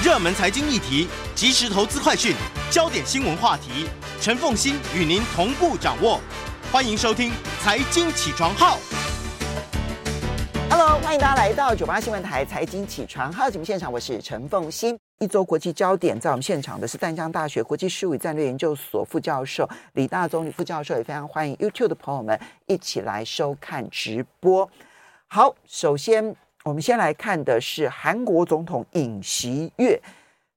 热门财经议题、即时投资快讯、焦点新闻话题，陈凤欣与您同步掌握。欢迎收听《财经起床号》。Hello，欢迎大家来到九八新闻台《财经起床号》节目现场，我是陈凤欣。一周国际焦点，在我们现场的是淡江大学国际事务与战略研究所副教授李大宗李副教授，也非常欢迎 YouTube 的朋友们一起来收看直播。好，首先我们先来看的是韩国总统尹锡悦，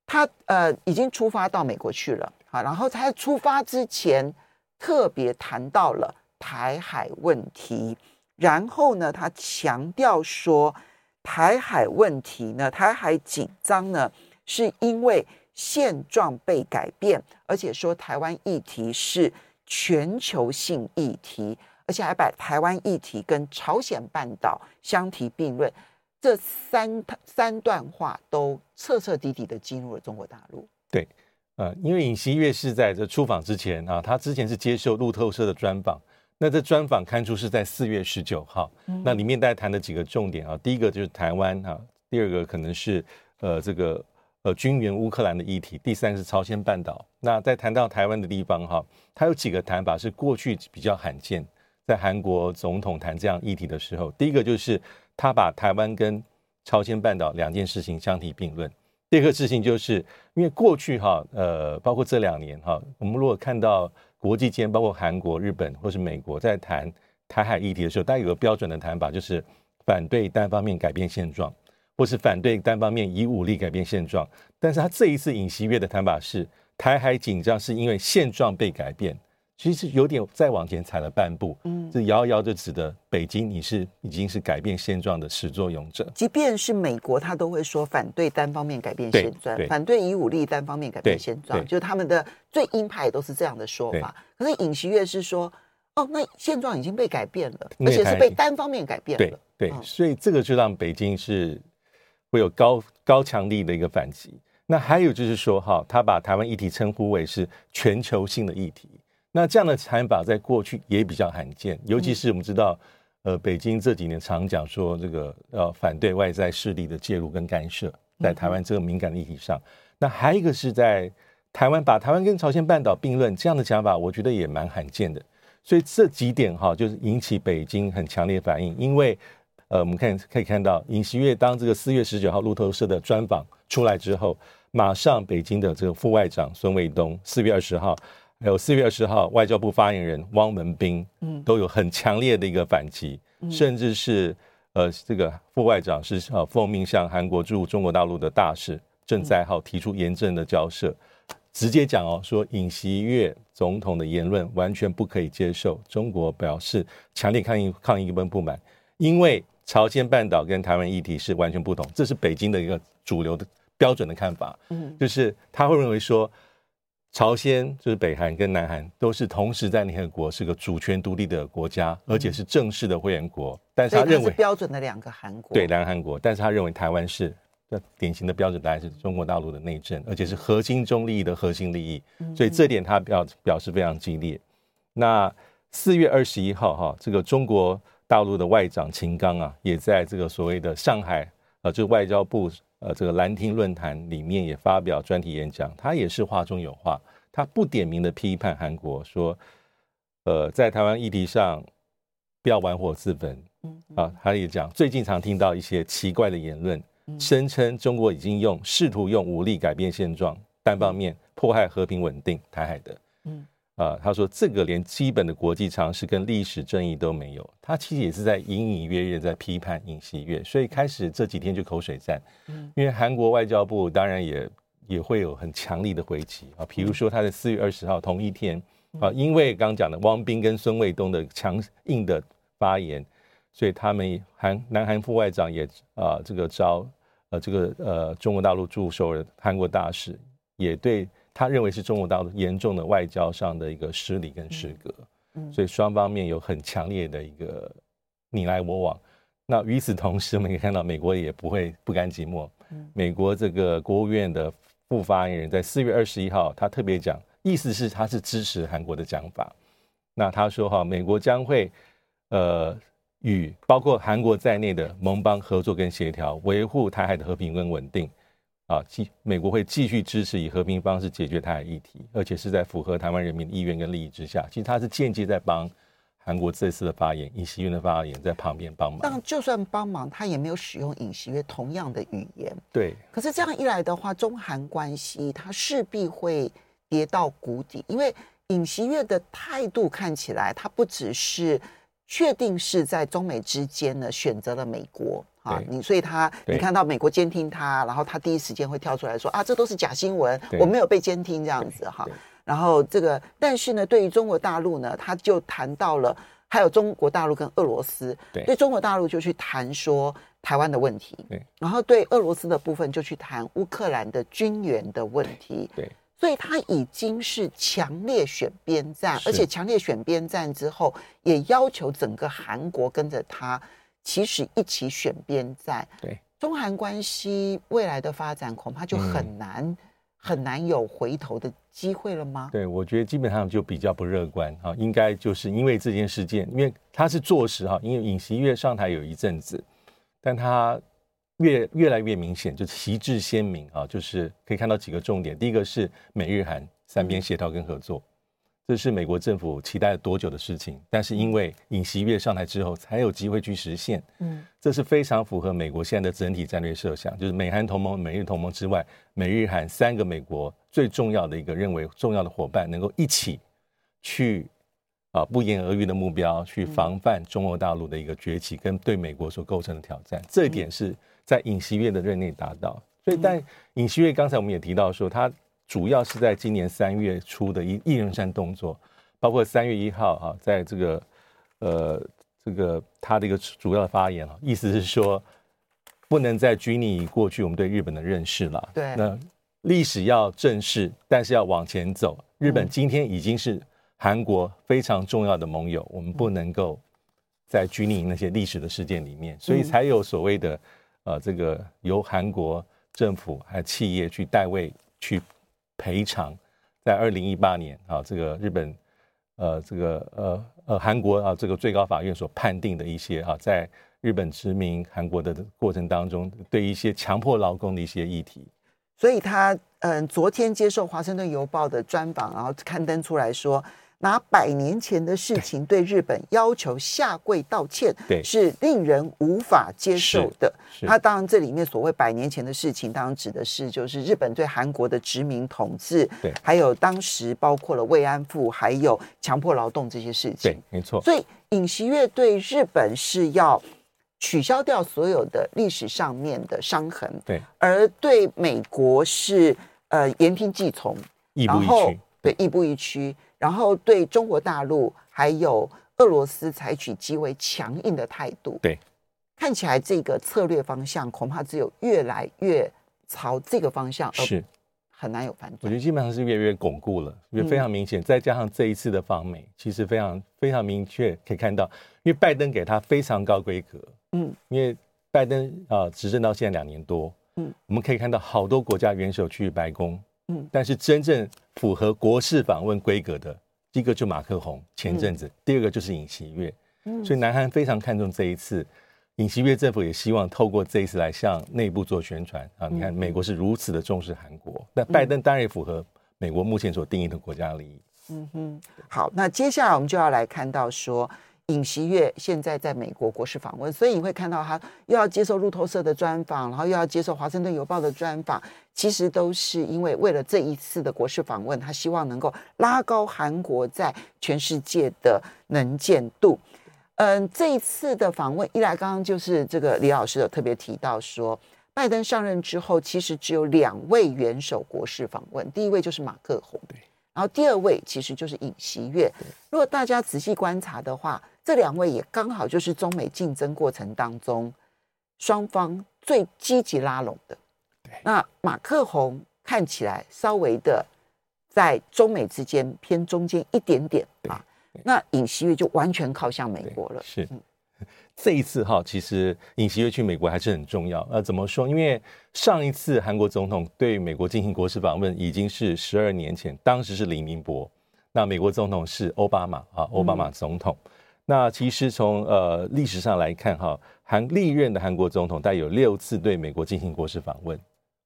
他呃已经出发到美国去了，好，然后他出发之前特别谈到了台海问题，然后呢，他强调说台海问题呢，台海紧张呢。是因为现状被改变，而且说台湾议题是全球性议题，而且还把台湾议题跟朝鲜半岛相提并论，这三三段话都彻彻底底的进入了中国大陆。对，呃，因为尹锡悦是在这出访之前啊，他之前是接受路透社的专访，那这专访刊出是在四月十九号，嗯、那里面大家谈的几个重点啊，第一个就是台湾啊，第二个可能是呃这个。呃，军援乌克兰的议题，第三是朝鲜半岛。那在谈到台湾的地方，哈，他有几个谈法是过去比较罕见，在韩国总统谈这样议题的时候，第一个就是他把台湾跟朝鲜半岛两件事情相提并论。第二个事情就是因为过去哈，呃，包括这两年哈，我们如果看到国际间，包括韩国、日本或是美国在谈台海议题的时候，大家有个标准的谈法，就是反对单方面改变现状。或是反对单方面以武力改变现状，但是他这一次尹锡悦的谈法是台海紧张是因为现状被改变，其实有点再往前踩了半步，嗯，这遥遥就指的北京你是已经是改变现状的始作俑者，即便是美国他都会说反对单方面改变现状，反对以武力单方面改变现状，就是他们的最鹰派都是这样的说法。可是尹锡悦是说，哦，那现状已经被改变了，而且是被单方面改变了，对对，所以这个就让北京是。会有高高强力的一个反击。那还有就是说，哈，他把台湾议题称呼为是全球性的议题。那这样的谈法在过去也比较罕见，尤其是我们知道，呃，北京这几年常讲说这个要反对外在势力的介入跟干涉，在台湾这个敏感的议题上。那还有一个是在台湾把台湾跟朝鲜半岛并论这样的讲法，我觉得也蛮罕见的。所以这几点哈，就是引起北京很强烈反应，因为。呃，我们看可以看到，尹锡悦当这个四月十九号路透社的专访出来之后，马上北京的这个副外长孙卫东，四月二十号，还有四月二十号外交部发言人汪文斌，嗯，都有很强烈的一个反击，嗯、甚至是呃，这个副外长是呃奉命向韩国驻中国大陆的大使郑在浩提出严正的交涉，嗯、直接讲哦，说尹锡悦总统的言论完全不可以接受，中国表示强烈抗议抗议跟不满，因为。朝鲜半岛跟台湾议题是完全不同，这是北京的一个主流的标准的看法。嗯，就是他会认为说，朝鲜就是北韩跟南韩都是同时在联合国是个主权独立的国家，而且是正式的会员国。但是他认为是标准的两个韩国，对两个韩国，但是他认为台湾是典型的标准答案是中国大陆的内政，而且是核心中利益的核心利益。所以这点他表表示非常激烈。那四月二十一号哈，这个中国。大陆的外长秦刚啊，也在这个所谓的上海啊，这个外交部呃这个兰亭论坛里面也发表专题演讲，他也是话中有话，他不点名的批判韩国说，呃，在台湾议题上不要玩火自焚，啊，他也讲最近常听到一些奇怪的言论，声称中国已经用试图用武力改变现状，单方面迫害和平稳定台海的，嗯。啊，他说这个连基本的国际常识跟历史正义都没有，他其实也是在隐隐约约在批判尹锡悦，所以开始这几天就口水战。嗯，因为韩国外交部当然也也会有很强力的回击啊，比如说他在四月二十号同一天啊，因为刚讲的汪斌跟孙卫东的强硬的发言，所以他们韩南韩副外长也啊这个招呃这个呃中国大陆驻首尔韩国大使也对。他认为是中国大陆严重的外交上的一个失礼跟失格，所以双方面有很强烈的一个你来我往。那与此同时，我们可以看到美国也不会不甘寂寞。美国这个国务院的副发言人，在四月二十一号，他特别讲，意思是他是支持韩国的讲法。那他说哈，美国将会呃与包括韩国在内的盟邦合作跟协调，维护台海的和平跟稳定。啊，继美国会继续支持以和平方式解决台海议题，而且是在符合台湾人民的意愿跟利益之下。其实他是间接在帮韩国这次的发言，尹锡悦的发言在旁边帮忙。但就算帮忙，他也没有使用尹锡悦同样的语言。对。可是这样一来的话，中韩关系它势必会跌到谷底，因为尹锡悦的态度看起来，他不只是。确定是在中美之间呢，选择了美国。啊，你所以他你看到美国监听他，然后他第一时间会跳出来说啊，这都是假新闻，我没有被监听这样子哈。然后这个，但是呢，对于中国大陆呢，他就谈到了还有中国大陆跟俄罗斯，对。中国大陆就去谈说台湾的问题，然后对俄罗斯的部分就去谈乌克兰的军援的问题，对。所以他已经是强烈选边站，而且强烈选边站之后，也要求整个韩国跟着他，其实一起选边站。对，中韩关系未来的发展恐怕就很难、嗯、很难有回头的机会了吗？对，我觉得基本上就比较不乐观哈，应该就是因为这件事件，因为他是坐实哈，因为尹锡月上台有一阵子，但他。越越来越明显，就是旗帜鲜明啊，就是可以看到几个重点。第一个是美日韩三边协调跟合作，这是美国政府期待了多久的事情，但是因为尹锡悦上台之后，才有机会去实现。嗯，这是非常符合美国现在的整体战略设想，就是美韩同盟、美日同盟之外，美日韩三个美国最重要的一个认为重要的伙伴，能够一起去啊不言而喻的目标，去防范中国大陆的一个崛起跟对美国所构成的挑战。这一点是。在尹锡悦的任内达到，所以但尹锡悦刚才我们也提到说，他主要是在今年三月初的一一人山动作，包括三月一号啊，在这个呃这个他的一个主要的发言啊，意思是说不能再拘泥于过去我们对日本的认识了，对，那历史要正视，但是要往前走。日本今天已经是韩国非常重要的盟友，我们不能够在拘泥于那些历史的事件里面，所以才有所谓的。呃，这个由韩国政府还有企业去代位去赔偿，在二零一八年啊，这个日本呃，这个呃呃韩国啊，这个最高法院所判定的一些啊，在日本殖民韩国的过程当中，对一些强迫劳工的一些议题，所以他嗯，昨天接受《华盛顿邮报》的专访，然后刊登出来说。拿百年前的事情对日本要求下跪道歉，对，是令人无法接受的。他当然这里面所谓百年前的事情，当然指的是就是日本对韩国的殖民统治，对，还有当时包括了慰安妇，还有强迫劳动这些事情，对，没错。所以尹锡悦对日本是要取消掉所有的历史上面的伤痕，对，而对美国是呃言听计从，亦步亦趋，对，亦步亦趋。然后对中国大陆还有俄罗斯采取极为强硬的态度，对，看起来这个策略方向恐怕只有越来越朝这个方向，是很难有反转。我觉得基本上是越来越巩固了，因为非常明显。再加上这一次的访美，其实非常非常明确可以看到，因为拜登给他非常高规格，嗯，因为拜登啊执政到现在两年多，嗯，我们可以看到好多国家元首去白宫。但是真正符合国事访问规格的，一个就马克宏前阵子，第二个就是尹锡悦，所以南韩非常看重这一次，尹锡悦政府也希望透过这一次来向内部做宣传啊。你看美国是如此的重视韩国，那拜登当然也符合美国目前所定义的国家利益。嗯哼，好，那接下来我们就要来看到说。尹锡悦现在在美国国事访问，所以你会看到他又要接受路透社的专访，然后又要接受华盛顿邮报的专访，其实都是因为为了这一次的国事访问，他希望能够拉高韩国在全世界的能见度。嗯，这一次的访问，一来刚刚就是这个李老师有特别提到说，拜登上任之后，其实只有两位元首国事访问，第一位就是马克宏，对，然后第二位其实就是尹锡悦。如果大家仔细观察的话，这两位也刚好就是中美竞争过程当中双方最积极拉拢的。对，那马克宏看起来稍微的在中美之间偏中间一点点啊。那尹锡悦就完全靠向美国了。是，这一次哈，其实尹锡悦去美国还是很重要。呃，怎么说？因为上一次韩国总统对美国进行国事访问已经是十二年前，当时是李明博，那美国总统是奥巴马啊，奥巴马总统。嗯那其实从呃历史上来看，哈，韩历任的韩国总统大概有六次对美国进行国事访问，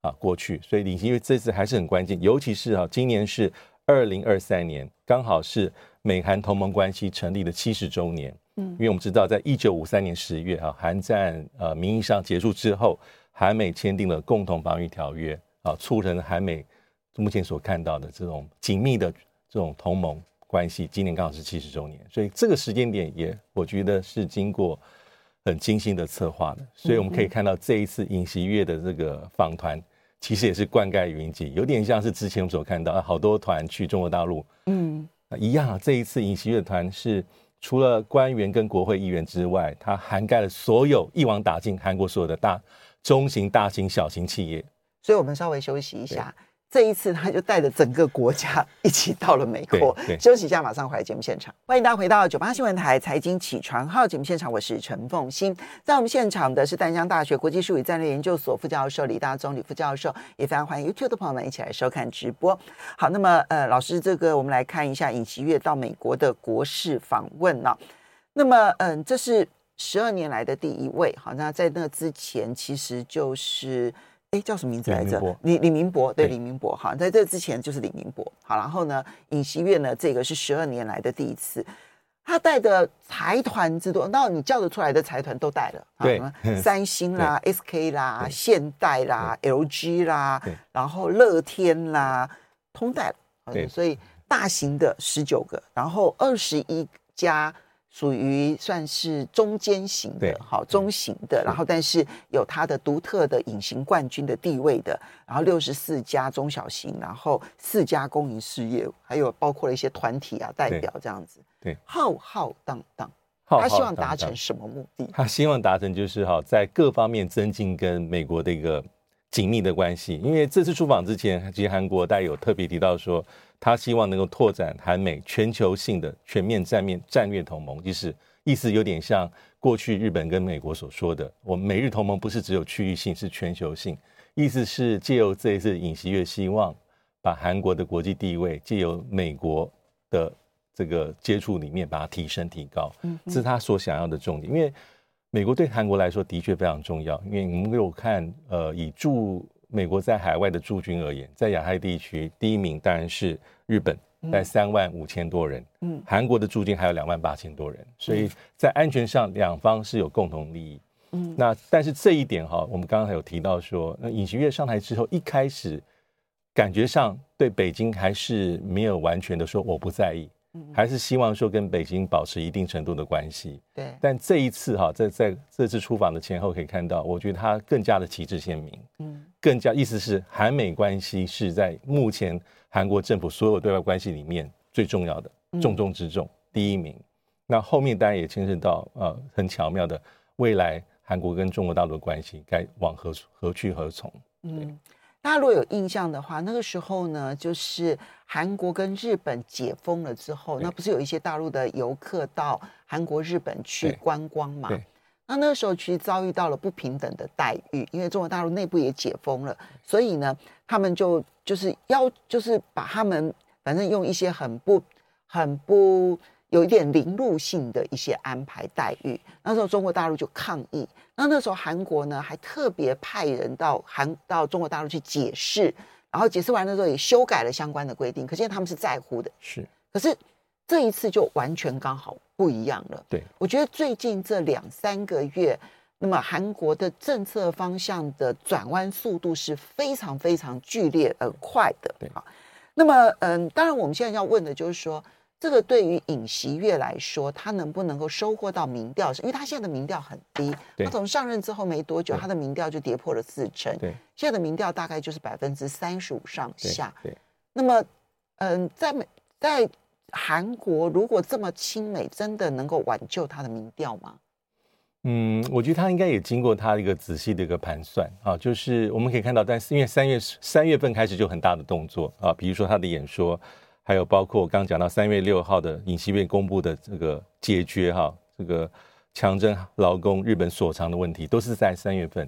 啊过去，所以尹锡悦这次还是很关键，尤其是啊，今年是二零二三年，刚好是美韩同盟关系成立的七十周年。嗯，因为我们知道，在一九五三年十月哈，韩战呃名义上结束之后，韩美签订了共同防御条约啊，促成韩美目前所看到的这种紧密的这种同盟关系。今年刚好是七十周年，所以这个时间点也我觉得是经过很精心的策划的。所以我们可以看到这一次尹锡月的这个访团，其实也是灌溉云集，有点像是之前我们所看到好多团去中国大陆，嗯，一样。这一次尹锡悦的团是。除了官员跟国会议员之外，它涵盖了所有一网打尽韩国所有的大中型、大型、小型企业。所以，我们稍微休息一下。这一次，他就带着整个国家一起到了美国。休息一下，马上回来节目现场。欢迎大家回到九八新闻台财经起床号节目现场，我是陈凤欣。在我们现场的是淡江大学国际术语战略研究所副教授李大中李副教授，也非常欢迎 YouTube 的朋友们一起来收看直播。好，那么呃，老师，这个我们来看一下尹锡月到美国的国事访问了。那么嗯、呃，这是十二年来的第一位。好，那在那之前，其实就是。哎，叫什么名字来着？李李明博，对，李明博哈，在这之前就是李明博。好，然后呢，尹锡悦呢，这个是十二年来的第一次，他带的财团之多，那你叫得出来的财团都带了，对，三星啦、SK 啦、现代啦、LG 啦，然后乐天啦，通带了，对，所以大型的十九个，然后二十一家。属于算是中间型的，好中型的，然后但是有它的独特的隐形冠军的地位的，然后六十四家中小型，然后四家公营事业，还有包括了一些团体啊代表这样子，对，浩浩荡荡，他希望达成什么目的？他希望达成就是哈，在各方面增进跟美国的一个紧密的关系，因为这次出访之前，其实韩国大家有特别提到说。他希望能够拓展韩美全球性的全面战面战略同盟，就是意思有点像过去日本跟美国所说的，我们美日同盟不是只有区域性，是全球性。意思是借由这一次尹锡悦希望把韩国的国际地位借由美国的这个接触里面把它提升提高，这是他所想要的重点。因为美国对韩国来说的确非常重要，因为我们有看呃以驻。美国在海外的驻军而言，在亚太地区第一名当然是日本，在三万五千多人。嗯，韩国的驻军还有两万八千多人，所以在安全上两方是有共同利益。嗯，那但是这一点哈，我们刚刚还有提到说，那尹锡悦上台之后，一开始感觉上对北京还是没有完全的说我不在意。还是希望说跟北京保持一定程度的关系。对，但这一次哈，在在这次出访的前后可以看到，我觉得他更加的旗帜鲜明。嗯，更加意思是韩美关系是在目前韩国政府所有对外关系里面最重要的，重中之重，第一名。那后面当然也牵涉到呃很巧妙的未来韩国跟中国大陆的关系该往何何去何从。嗯。大家如果有印象的话，那个时候呢，就是韩国跟日本解封了之后，那不是有一些大陆的游客到韩国、日本去观光嘛？那那个时候其实遭遇到了不平等的待遇，因为中国大陆内部也解封了，所以呢，他们就就是要就是把他们反正用一些很不很不。有一点凌辱性的一些安排待遇，那时候中国大陆就抗议。那那时候韩国呢，还特别派人到韩到中国大陆去解释，然后解释完的时候也修改了相关的规定。可见他们是在乎的。是，可是这一次就完全刚好不一样了。对，我觉得最近这两三个月，那么韩国的政策方向的转弯速度是非常非常剧烈而快的。对啊，那么嗯，当然我们现在要问的就是说。这个对于尹锡月来说，他能不能够收获到民调？是因为他现在的民调很低，他从上任之后没多久，他的民调就跌破了四成。对，现在的民调大概就是百分之三十五上下。对，那么，嗯，在美在韩国，如果这么亲美，真的能够挽救他的民调吗？嗯，我觉得他应该也经过他一个仔细的一个盘算啊，就是我们可以看到，但是因为三月三月份开始就很大的动作啊，比如说他的演说。还有包括我刚刚讲到三月六号的尹锡悦公布的这个解决哈这个强征劳工日本所长的问题，都是在三月份。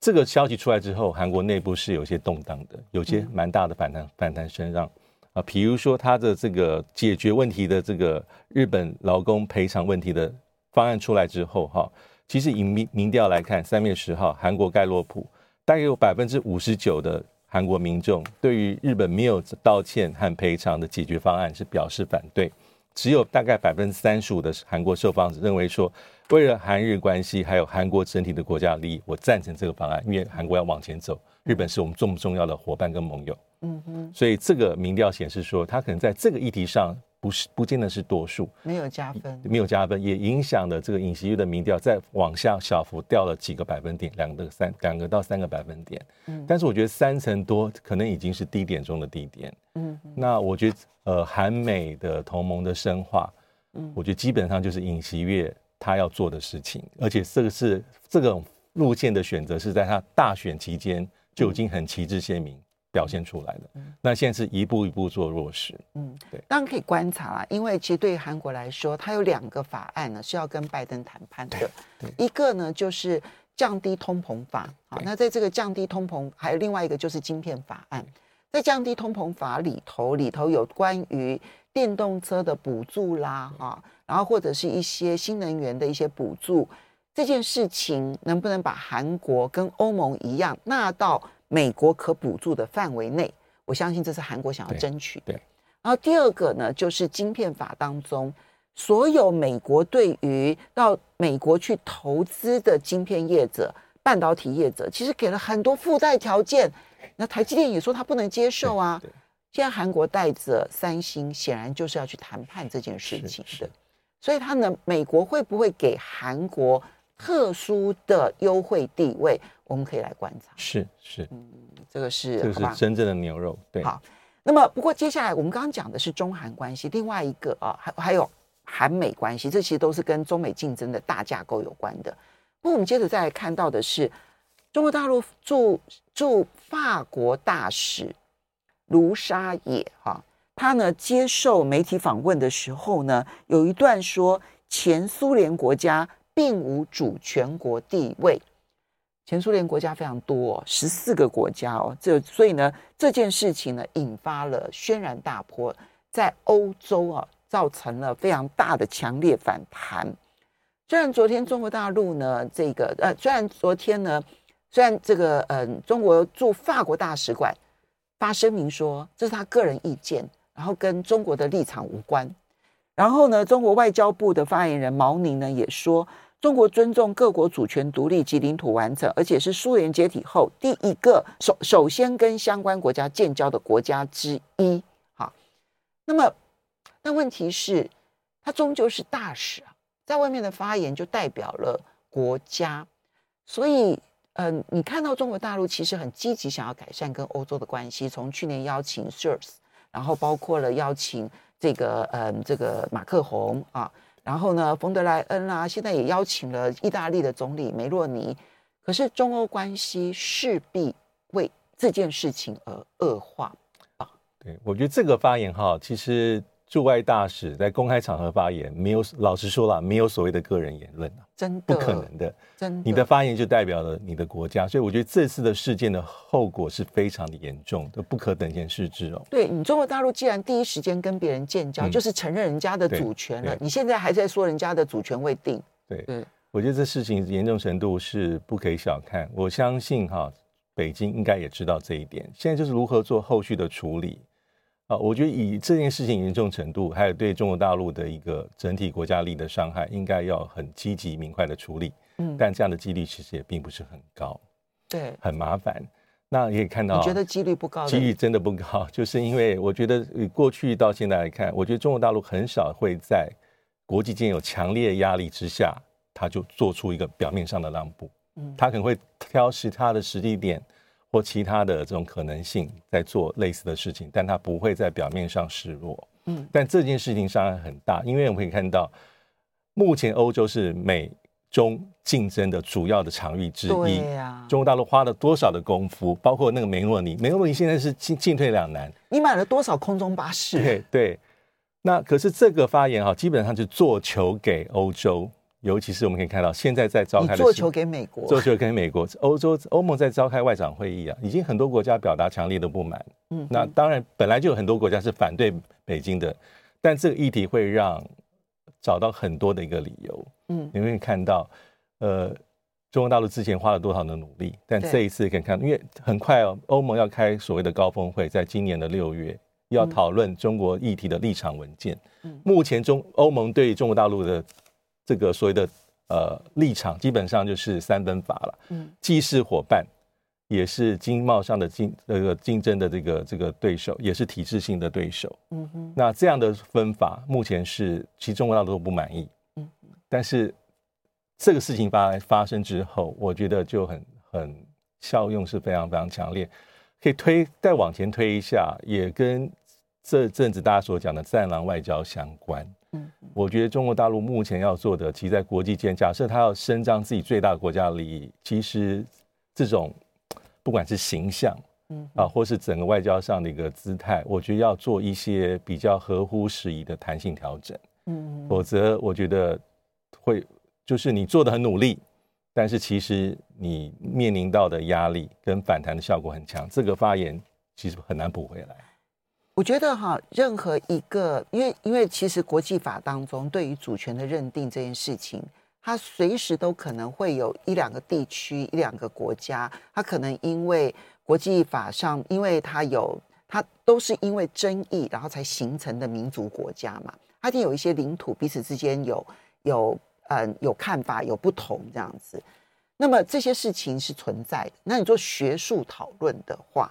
这个消息出来之后，韩国内部是有些动荡的，有些蛮大的反弹反弹声浪啊。比如说他的这个解决问题的这个日本劳工赔偿问题的方案出来之后哈，其实以民民调来看，三月十号韩国盖洛普大约有百分之五十九的韩国民众对于日本没有道歉和赔偿的解决方案是表示反对，只有大概百分之三十五的韩国受访者认为说，为了韩日关系还有韩国整体的国家利益，我赞成这个方案，因为韩国要往前走，日本是我们重不重要的伙伴跟盟友。嗯哼，所以这个民调显示说，他可能在这个议题上。不是，不见得是多数，没有加分，没有加分，也影响了这个尹锡悦的民调，再往下小幅掉了几个百分点，两个三两个到三个百分点。嗯，但是我觉得三成多可能已经是低点中的低点。嗯，那我觉得呃，韩美的同盟的深化，嗯，我觉得基本上就是尹锡悦他要做的事情，而且这个是这种路线的选择是在他大选期间就已经很旗帜鲜明。表现出来的，那现在是一步一步做落实。嗯，对，当然可以观察啦，因为其实对于韩国来说，它有两个法案呢是要跟拜登谈判的。一个呢就是降低通膨法，好，那在这个降低通膨，还有另外一个就是晶片法案。在降低通膨法里头，里头有关于电动车的补助啦，哈，然后或者是一些新能源的一些补助，这件事情能不能把韩国跟欧盟一样纳到？美国可补助的范围内，我相信这是韩国想要争取的。然后第二个呢，就是晶片法当中，所有美国对于到美国去投资的晶片业者、半导体业者，其实给了很多附带条件。那台积电也说他不能接受啊。现在韩国带着三星，显然就是要去谈判这件事情的。所以他呢，美国会不会给韩国特殊的优惠地位？我们可以来观察，是是，嗯，这个是这个是真正的牛肉，对。好，那么不过接下来我们刚刚讲的是中韩关系，另外一个啊，还还有韩美关系，这其实都是跟中美竞争的大架构有关的。不过我们接着再来看到的是，中国大陆驻驻法国大使卢沙野哈，他呢接受媒体访问的时候呢，有一段说前苏联国家并无主权国地位。前苏联国家非常多，哦，十四个国家哦，这所以呢，这件事情呢，引发了轩然大波，在欧洲啊，造成了非常大的强烈反弹。虽然昨天中国大陆呢，这个呃，虽然昨天呢，虽然这个嗯、中国驻法国大使馆发声明说这是他个人意见，然后跟中国的立场无关。然后呢，中国外交部的发言人毛宁呢也说。中国尊重各国主权独立及领土完整，而且是苏联解体后第一个首首先跟相关国家建交的国家之一。好，那么，那问题是，他终究是大使啊，在外面的发言就代表了国家，所以，嗯、你看到中国大陆其实很积极想要改善跟欧洲的关系，从去年邀请 SARS，然后包括了邀请这个，嗯、这个马克宏啊。然后呢，冯德莱恩啦、啊，现在也邀请了意大利的总理梅洛尼。可是中欧关系势必为这件事情而恶化啊。对，我觉得这个发言哈，其实。驻外大使在公开场合发言，没有老实说了，没有所谓的个人言论，真的不可能的。真的，你的发言就代表了你的国家，所以我觉得这次的事件的后果是非常的严重，的不可等闲视之哦。对，你中国大陆既然第一时间跟别人建交，嗯、就是承认人家的主权了，你现在还在说人家的主权未定。对对，我觉得这事情严重程度是不可以小看。我相信哈，北京应该也知道这一点，现在就是如何做后续的处理。啊，我觉得以这件事情严重程度，还有对中国大陆的一个整体国家利益的伤害，应该要很积极明快的处理。嗯，但这样的几率其实也并不是很高，对，很麻烦。那也可以看到，你觉得几率不高？几率真的不高，就是因为我觉得以过去到现在来看，我觉得中国大陆很少会在国际间有强烈压力之下，他就做出一个表面上的让步。嗯，他可能会挑其他的实际点。或其他的这种可能性，在做类似的事情，但他不会在表面上示弱。嗯，但这件事情伤害很大，因为我们可以看到，目前欧洲是美中竞争的主要的场域之一。对呀，中国大陆花了多少的功夫，包括那个梅洛尼，梅洛尼现在是进进退两难。你买了多少空中巴士？对对，那可是这个发言哈，基本上是做球给欧洲。尤其是我们可以看到，现在在召开的做球给美国，做球给美国，欧洲欧盟在召开外长会议啊，已经很多国家表达强烈的不满。嗯，那当然本来就有很多国家是反对北京的，但这个议题会让找到很多的一个理由。嗯，你会看到，呃，中国大陆之前花了多少的努力，但这一次可以看，因为很快哦，欧盟要开所谓的高峰会，在今年的六月要讨论中国议题的立场文件。嗯目前中欧盟对中国大陆的这个所谓的呃立场，基本上就是三分法了。嗯既是伙伴，也是经贸上的竞这个竞争的这个这个对手，也是体制性的对手。嗯哼那这样的分法，目前是其实中国大陆都不满意。嗯但是。这个事情发发生之后，我觉得就很很效用是非常非常强烈，可以推再往前推一下，也跟这阵子大家所讲的“战狼外交”相关。嗯，我觉得中国大陆目前要做的，其实在国际间，假设他要伸张自己最大的国家利益，其实这种不管是形象，嗯啊，或是整个外交上的一个姿态，我觉得要做一些比较合乎时宜的弹性调整。嗯，否则我觉得会。就是你做的很努力，但是其实你面临到的压力跟反弹的效果很强，这个发言其实很难补回来。我觉得哈，任何一个，因为因为其实国际法当中对于主权的认定这件事情，它随时都可能会有一两个地区、一两个国家，它可能因为国际法上，因为它有它都是因为争议，然后才形成的民族国家嘛，它一定有一些领土彼此之间有有。嗯，有看法有不同这样子，那么这些事情是存在的。那你做学术讨论的话，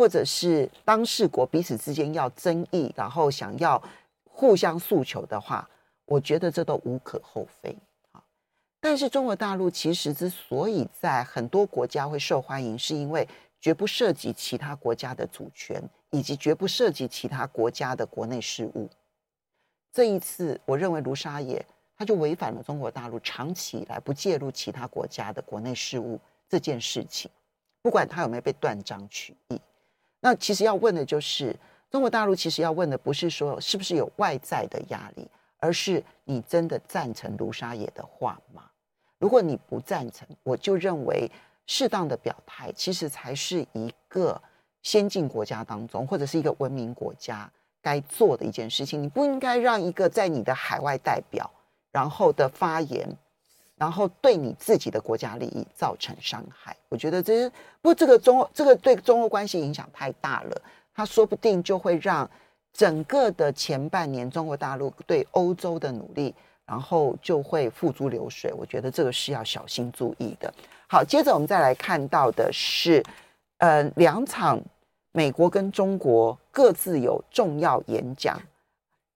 或者是当事国彼此之间要争议，然后想要互相诉求的话，我觉得这都无可厚非。但是中国大陆其实之所以在很多国家会受欢迎，是因为绝不涉及其他国家的主权，以及绝不涉及其他国家的国内事务。这一次，我认为卢沙野。他就违反了中国大陆长期以来不介入其他国家的国内事务这件事情，不管他有没有被断章取义。那其实要问的就是，中国大陆其实要问的不是说是不是有外在的压力，而是你真的赞成卢沙野的话吗？如果你不赞成，我就认为适当的表态其实才是一个先进国家当中或者是一个文明国家该做的一件事情。你不应该让一个在你的海外代表。然后的发言，然后对你自己的国家利益造成伤害，我觉得这是不，这个中这个对中欧关系影响太大了，他说不定就会让整个的前半年中国大陆对欧洲的努力，然后就会付诸流水。我觉得这个是要小心注意的。好，接着我们再来看到的是，呃，两场美国跟中国各自有重要演讲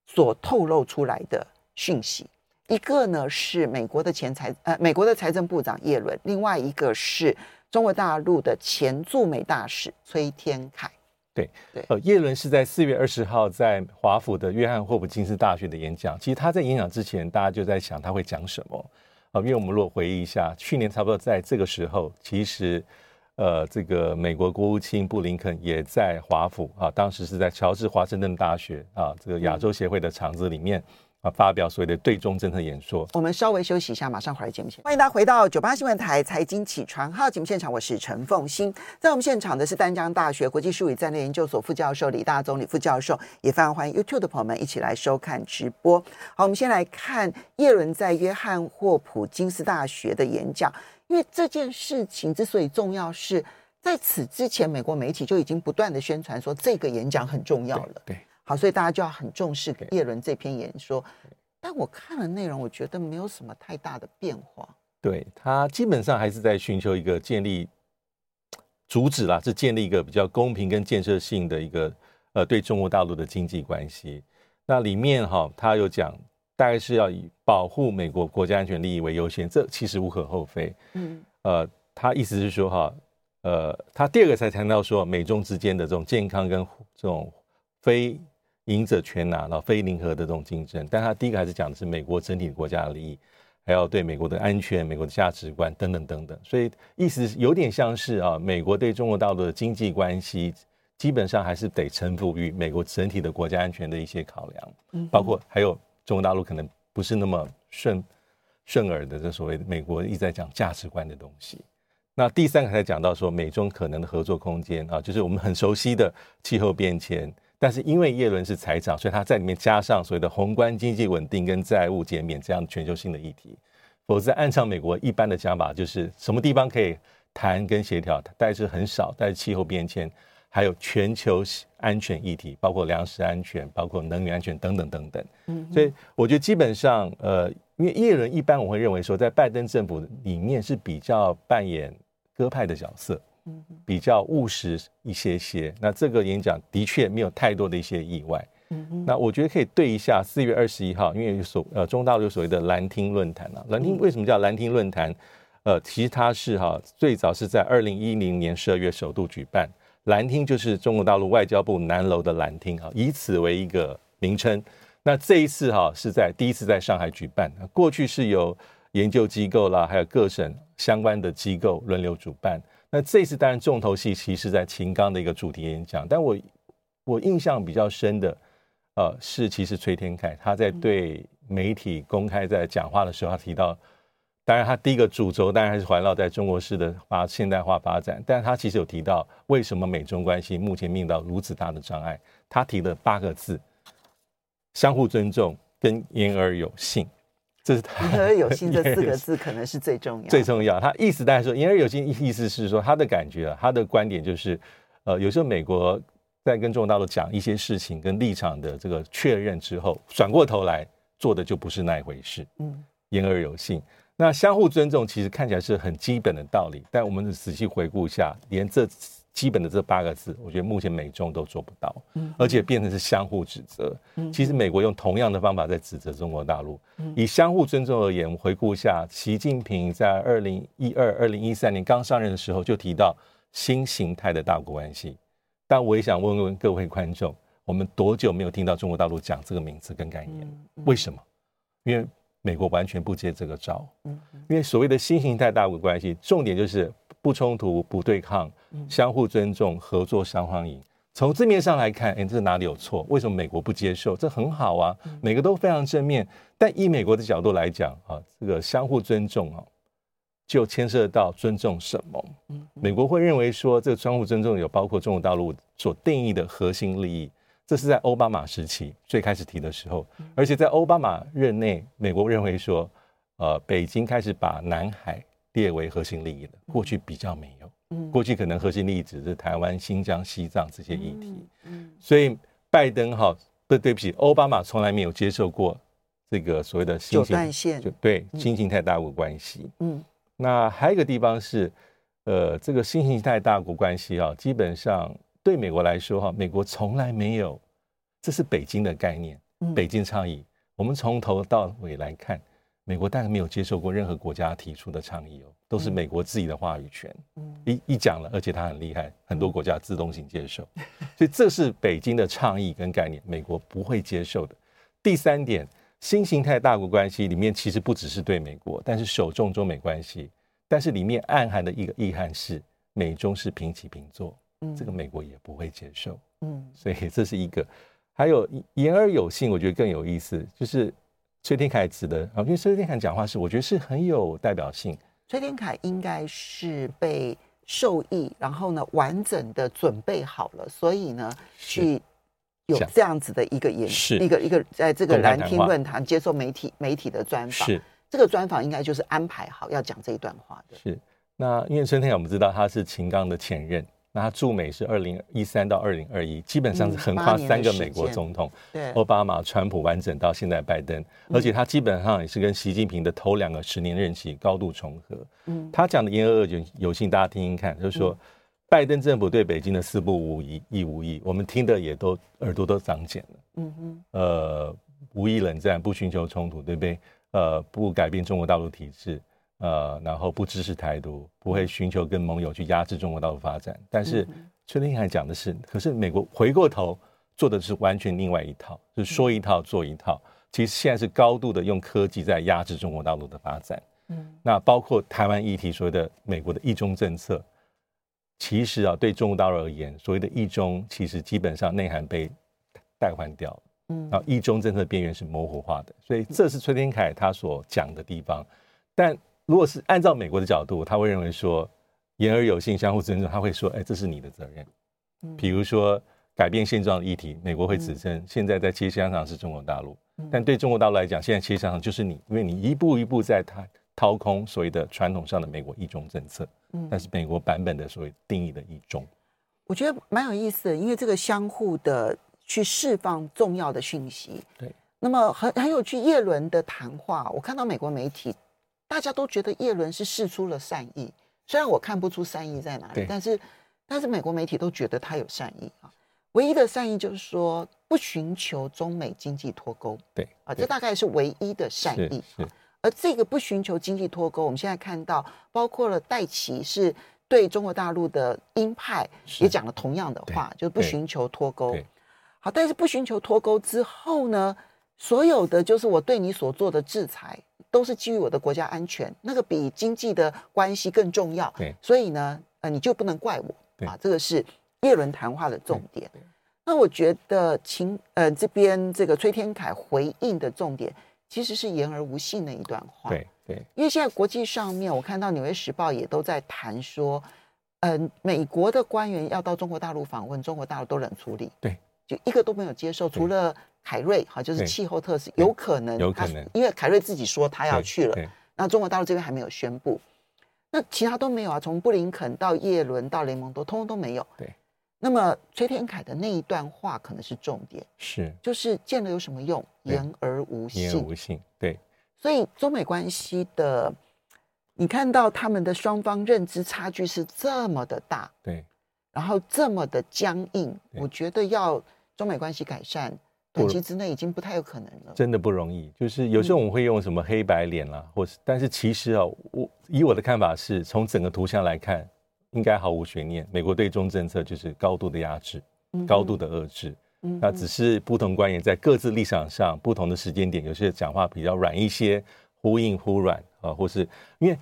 所透露出来的讯息。一个呢是美国的前财呃美国的财政部长耶伦，另外一个是中国大陆的前驻美大使崔天凯。对对，呃，叶伦是在四月二十号在华府的约翰霍普金斯大学的演讲。其实他在演讲之前，大家就在想他会讲什么啊？因为我们如果回忆一下，去年差不多在这个时候，其实呃，这个美国国务卿布林肯也在华府啊，当时是在乔治华盛顿大学啊，这个亚洲协会的场子里面。啊，发表所谓的对中政策演说。我们稍微休息一下，马上回来节目现场。欢迎大家回到九八新闻台财经起床号节目现场，我是陈凤欣。在我们现场的是丹江大学国际术语战略研究所副教授李大宗李副教授，也非常欢迎 YouTube 的朋友们一起来收看直播。好，我们先来看叶伦在约翰霍普金斯大学的演讲，因为这件事情之所以重要，是在此之前，美国媒体就已经不断的宣传说这个演讲很重要了。对。对好，所以大家就要很重视叶伦这篇演说。但我看了内容，我觉得没有什么太大的变化。对，他基本上还是在寻求一个建立主旨啦，是建立一个比较公平跟建设性的一个呃对中国大陆的经济关系。那里面哈，他有讲大概是要以保护美国国家安全利益为优先，这其实无可厚非。嗯，呃，他意思是说哈，呃，他第二个才谈到说美中之间的这种健康跟这种非。赢者全拿，然后非零和的这种竞争，但他第一个还是讲的是美国整体国家的利益，还要对美国的安全、美国的价值观等等等等，所以意思有点像是啊，美国对中国大陆的经济关系，基本上还是得臣服于美国整体的国家安全的一些考量，包括还有中国大陆可能不是那么顺顺耳的这所谓美国一直在讲价值观的东西。那第三个才讲到说美中可能的合作空间啊，就是我们很熟悉的气候变迁。但是因为耶伦是财长，所以他在里面加上所谓的宏观经济稳定跟债务减免这样全球性的议题，否则按照美国一般的讲法，就是什么地方可以谈跟协调，但是很少，但是气候变迁，还有全球安全议题，包括粮食安全，包括能源安全等等等等。嗯，所以我觉得基本上，呃，因为耶伦一般我会认为说，在拜登政府里面是比较扮演鸽派的角色，嗯，比较务实一些些。那这个演讲的确没有太多的一些意外。嗯，那我觉得可以对一下四月二十一号，因为所呃中大陆有所谓的兰厅论坛啊，兰厅为什么叫兰厅论坛？呃，其实它是哈最早是在二零一零年十二月首度举办，兰厅就是中国大陆外交部南楼的兰厅啊，以此为一个名称。那这一次哈是在第一次在上海举办，过去是由研究机构啦，还有各省相关的机构轮流主办。那这次当然重头戏其实是在秦刚的一个主题演讲，但我我印象比较深的。呃，是，其实崔天凯他在对媒体公开在讲话的时候，他提到，当然他第一个主轴当然还是环绕在中国式的发现代化发展，但是他其实有提到为什么美中关系目前面临到如此大的障碍，他提了八个字：相互尊重跟言而有信，这是他言而有信这 四个字可能是最重要最重要。他意思大概说言而有信，意思是说他的感觉，啊他的观点就是，呃，有时候美国。在跟中国大陆讲一些事情跟立场的这个确认之后，转过头来做的就不是那一回事。嗯，言而有信，那相互尊重其实看起来是很基本的道理，但我们仔细回顾一下，连这基本的这八个字，我觉得目前美中都做不到。嗯，而且变成是相互指责。嗯，其实美国用同样的方法在指责中国大陆。以相互尊重而言，我们回顾一下，习近平在二零一二、二零一三年刚上任的时候就提到新形态的大国关系。但我也想问问各位观众，我们多久没有听到中国大陆讲这个名字跟概念？为什么？因为美国完全不接这个招。因为所谓的新形态大国关系，重点就是不冲突、不对抗、相互尊重、合作相欢迎。从字面上来看，哎，这哪里有错？为什么美国不接受？这很好啊，每个都非常正面。但以美国的角度来讲啊，这个相互尊重啊。就牵涉到尊重什么？美国会认为说，这个相互尊重有包括中国大陆所定义的核心利益，这是在奥巴马时期最开始提的时候，而且在奥巴马任内，美国认为说，呃，北京开始把南海列为核心利益了。过去比较没有，嗯过去可能核心利益只是台湾、新疆、西藏这些议题。嗯所以拜登哈，对对不起，奥巴马从来没有接受过这个所谓的新形就对新型态大国关系。嗯。那还有一个地方是，呃，这个新型态大国关系啊，基本上对美国来说哈，美国从来没有，这是北京的概念，北京倡议。我们从头到尾来看，美国大概没有接受过任何国家提出的倡议哦，都是美国自己的话语权。一一讲了，而且他很厉害，很多国家自动性接受，所以这是北京的倡议跟概念，美国不会接受的。第三点。新形态大国关系里面其实不只是对美国，但是首重中美关系，但是里面暗含的一个意涵是美中是平起平坐，嗯，这个美国也不会接受，嗯，所以这是一个。还有言而有信，我觉得更有意思，就是崔天凯指的啊，因为崔天凯讲话是我觉得是很有代表性。崔天凯应该是被受益，然后呢完整的准备好了，所以呢去。有这样子的一个演示，一个一个在这个蓝厅论坛接受媒体媒体的专访，是这个专访应该就是安排好要讲这一段话的。是那因为崔天凯我们知道他是秦刚的前任，那他驻美是二零一三到二零二一，基本上是横跨三个美国总统，对，奥巴马、川普完整到现在拜登，而且他基本上也是跟习近平的头两个十年任期高度重合。嗯，他讲的言而有信，大家听听看，就是说。拜登政府对北京的四不无疑，亦无意，我们听的也都耳朵都长茧了。嗯哼，呃，无意冷战，不寻求冲突，对不对？呃，不改变中国大陆体制，呃，然后不支持台独，不会寻求跟盟友去压制中国大陆发展。但是崔天凯讲的是，可是美国回过头做的是完全另外一套，就是说一套做一套。其实现在是高度的用科技在压制中国大陆的发展。嗯，那包括台湾议题所谓的美国的一中政策。其实啊，对中国大陆而言，所谓的“一中”其实基本上内涵被代换掉了。嗯，然后“一中”政策边缘是模糊化的，所以这是崔天凯他所讲的地方。但如果是按照美国的角度，他会认为说“言而有信，相互尊重”，他会说：“哎，这是你的责任。”比如说改变现状的议题，美国会指称现在在切香肠是中国大陆，但对中国大陆来讲，现在切香肠就是你，因为你一步一步在他掏空所谓的传统上的美国一中政策，嗯，但是美国版本的所谓定义的一中，我觉得蛮有意思的，因为这个相互的去释放重要的讯息。对，那么很很有趣，叶伦的谈话，我看到美国媒体大家都觉得叶伦是试出了善意，虽然我看不出善意在哪里，但是但是美国媒体都觉得他有善意啊。唯一的善意就是说不寻求中美经济脱钩，对啊，这大概是唯一的善意。而这个不寻求经济脱钩，我们现在看到，包括了戴奇是对中国大陆的鹰派也讲了同样的话，就是不寻求脱钩。好，但是不寻求脱钩之后呢，所有的就是我对你所做的制裁，都是基于我的国家安全，那个比经济的关系更重要。对所以呢，呃，你就不能怪我啊。这个是叶伦谈话的重点。那我觉得秦呃这边这个崔天凯回应的重点。其实是言而无信的一段话。对对，因为现在国际上面，我看到《纽约时报》也都在谈说，嗯、呃，美国的官员要到中国大陆访问，中国大陆都冷处理，对，就一个都没有接受，除了凯瑞，哈，就是气候特使，有可能，有可能，因为凯瑞自己说他要去了，那中国大陆这边还没有宣布，那其他都没有啊，从布林肯到叶伦到雷蒙多，通通都没有。对。那么崔天凯的那一段话可能是重点，是就是见了有什么用？言而无信，言而无信，对。所以中美关系的，你看到他们的双方认知差距是这么的大，对，然后这么的僵硬，我觉得要中美关系改善，短期之内已经不太有可能了。真的不容易，就是有时候我们会用什么黑白脸啦，嗯、或是，但是其实啊，我以我的看法是从整个图像来看。应该毫无悬念，美国对中政策就是高度的压制，嗯、高度的遏制。嗯、那只是不同官员在各自立场上不同的时间点，有些讲话比较软一些，忽硬忽软啊，或是因为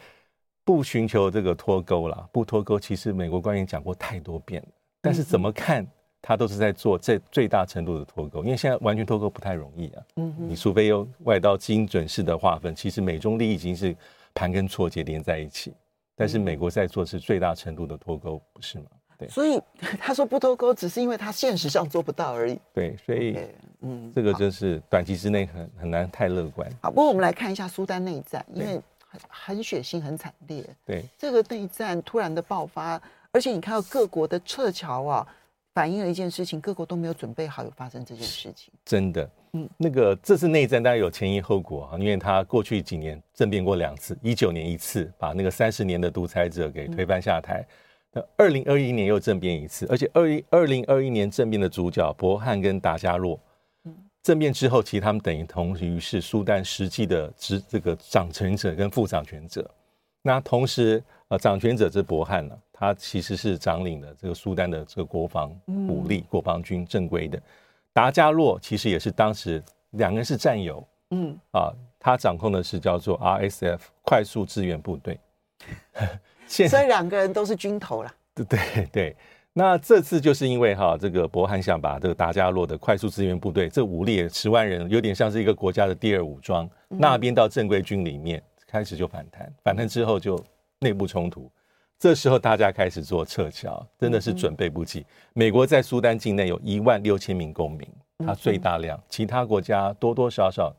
不寻求这个脱钩啦，不脱钩，其实美国官员讲过太多遍了。但是怎么看，他都是在做最最大程度的脱钩，因为现在完全脱钩不太容易啊。嗯，你除非用外刀精准式的划分，其实美中利益已经是盘根错节连在一起。但是美国在做是最大程度的脱钩，不是吗？对，所以他说不脱钩，只是因为他现实上做不到而已。对，所以嗯，这个就是短期之内很很难太乐观。好，不过我们来看一下苏丹内战，因为很很血腥、很惨烈。对，这个内战突然的爆发，而且你看到各国的撤侨啊。反映了一件事情，各国都没有准备好有发生这件事情。真的，嗯，那个这次内战当然有前因后果啊，因为他过去几年政变过两次，一九年一次把那个三十年的独裁者给推翻下台，那二零二一年又政变一次，而且二一二零二一年政变的主角博汉跟达加洛，政变之后其实他们等于同于是苏丹实际的执这个掌权者跟副掌权者，那同时呃掌权者是博汉呢。他其实是掌领的这个苏丹的这个国防武力、国防军正规的。达加洛其实也是当时两个人是战友，嗯啊，他掌控的是叫做 RSF 快速支援部队。所以两个人都是军头了。对对对。那这次就是因为哈，这个博汉想把这个达加洛的快速支援部队，这武力十万人，有点像是一个国家的第二武装，那边到正规军里面，开始就反弹，反弹之后就内部冲突。这时候大家开始做撤侨，真的是准备不及。美国在苏丹境内有一万六千名公民，它最大量，其他国家多多少少，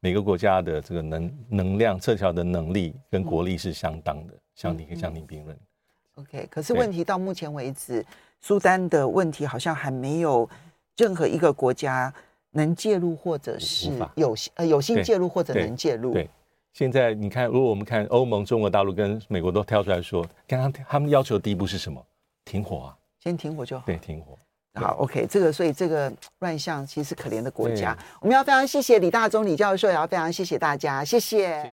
每个国家的这个能能量撤侨的能力跟国力是相当的，相可以相提并论。OK，可是问题到目前为止，苏丹的问题好像还没有任何一个国家能介入，或者是有呃有心介入，或者能介入。对。现在你看，如果我们看欧盟、中国大陆跟美国都跳出来说，刚刚他们要求的第一步是什么？停火啊，先停火就好。对，停火。好，OK，这个所以这个乱象其实是可怜的国家。我们要非常谢谢李大中李教授，也要非常谢谢大家，谢谢。